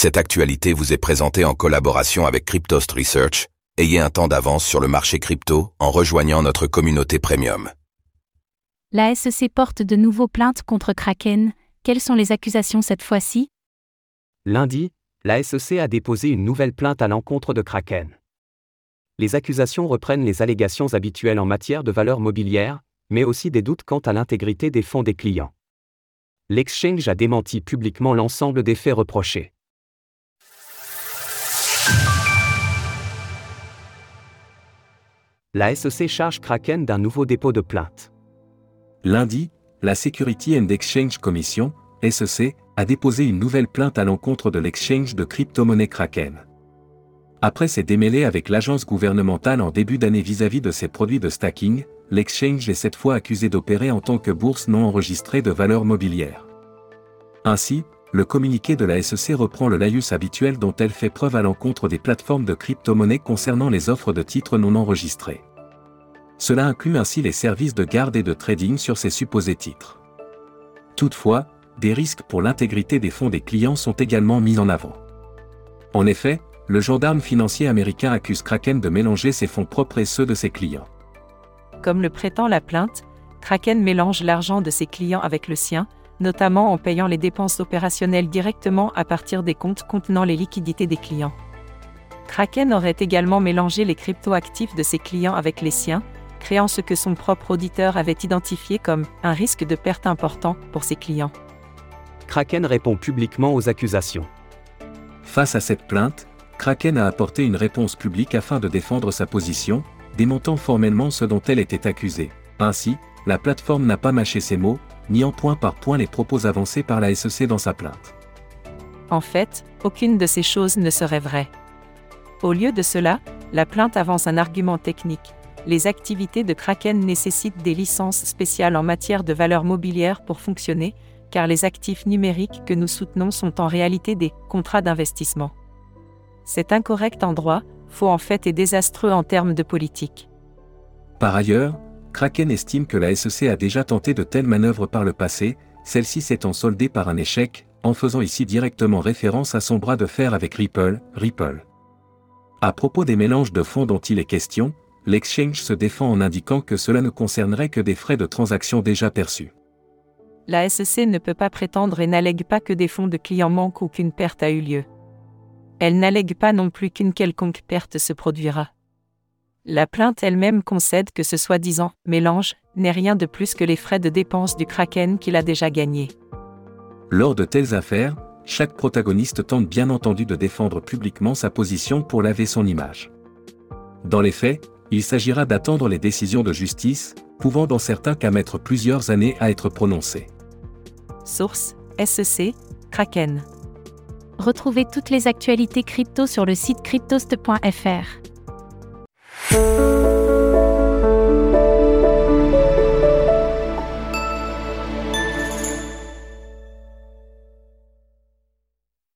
Cette actualité vous est présentée en collaboration avec Cryptost Research. Ayez un temps d'avance sur le marché crypto en rejoignant notre communauté premium. La SEC porte de nouveaux plaintes contre Kraken. Quelles sont les accusations cette fois-ci? Lundi, la SEC a déposé une nouvelle plainte à l'encontre de Kraken. Les accusations reprennent les allégations habituelles en matière de valeurs mobilières, mais aussi des doutes quant à l'intégrité des fonds des clients. L'exchange a démenti publiquement l'ensemble des faits reprochés. La SEC charge Kraken d'un nouveau dépôt de plainte. Lundi, la Security and Exchange Commission, SEC, a déposé une nouvelle plainte à l'encontre de l'exchange de crypto-monnaie Kraken. Après ses démêlés avec l'agence gouvernementale en début d'année vis-à-vis de ses produits de stacking, l'exchange est cette fois accusé d'opérer en tant que bourse non enregistrée de valeurs mobilières. Ainsi, le communiqué de la SEC reprend le laïus habituel dont elle fait preuve à l'encontre des plateformes de crypto-monnaies concernant les offres de titres non enregistrés. Cela inclut ainsi les services de garde et de trading sur ces supposés titres. Toutefois, des risques pour l'intégrité des fonds des clients sont également mis en avant. En effet, le gendarme financier américain accuse Kraken de mélanger ses fonds propres et ceux de ses clients. Comme le prétend la plainte, Kraken mélange l'argent de ses clients avec le sien, notamment en payant les dépenses opérationnelles directement à partir des comptes contenant les liquidités des clients. Kraken aurait également mélangé les cryptoactifs de ses clients avec les siens, créant ce que son propre auditeur avait identifié comme un risque de perte important pour ses clients. Kraken répond publiquement aux accusations. Face à cette plainte, Kraken a apporté une réponse publique afin de défendre sa position, démontant formellement ce dont elle était accusée. Ainsi, la plateforme n'a pas mâché ses mots, niant point par point les propos avancés par la SEC dans sa plainte. En fait, aucune de ces choses ne serait vraie. Au lieu de cela, la plainte avance un argument technique. Les activités de Kraken nécessitent des licences spéciales en matière de valeurs mobilières pour fonctionner, car les actifs numériques que nous soutenons sont en réalité des contrats d'investissement. C'est incorrect en droit, faux en fait et désastreux en termes de politique. Par ailleurs, Kraken estime que la SEC a déjà tenté de telles manœuvres par le passé, celle-ci s'étant soldée par un échec, en faisant ici directement référence à son bras de fer avec Ripple, Ripple. À propos des mélanges de fonds dont il est question, l'exchange se défend en indiquant que cela ne concernerait que des frais de transaction déjà perçus. La SEC ne peut pas prétendre et n'allègue pas que des fonds de clients manquent ou qu'une perte a eu lieu. Elle n'allègue pas non plus qu'une quelconque perte se produira. La plainte elle-même concède que ce soi-disant mélange n'est rien de plus que les frais de dépense du Kraken qu'il a déjà gagné. Lors de telles affaires, chaque protagoniste tente bien entendu de défendre publiquement sa position pour laver son image. Dans les faits, il s'agira d'attendre les décisions de justice, pouvant dans certains cas mettre plusieurs années à être prononcées. Source SEC Kraken. Retrouvez toutes les actualités crypto sur le site cryptost.fr. Thank you.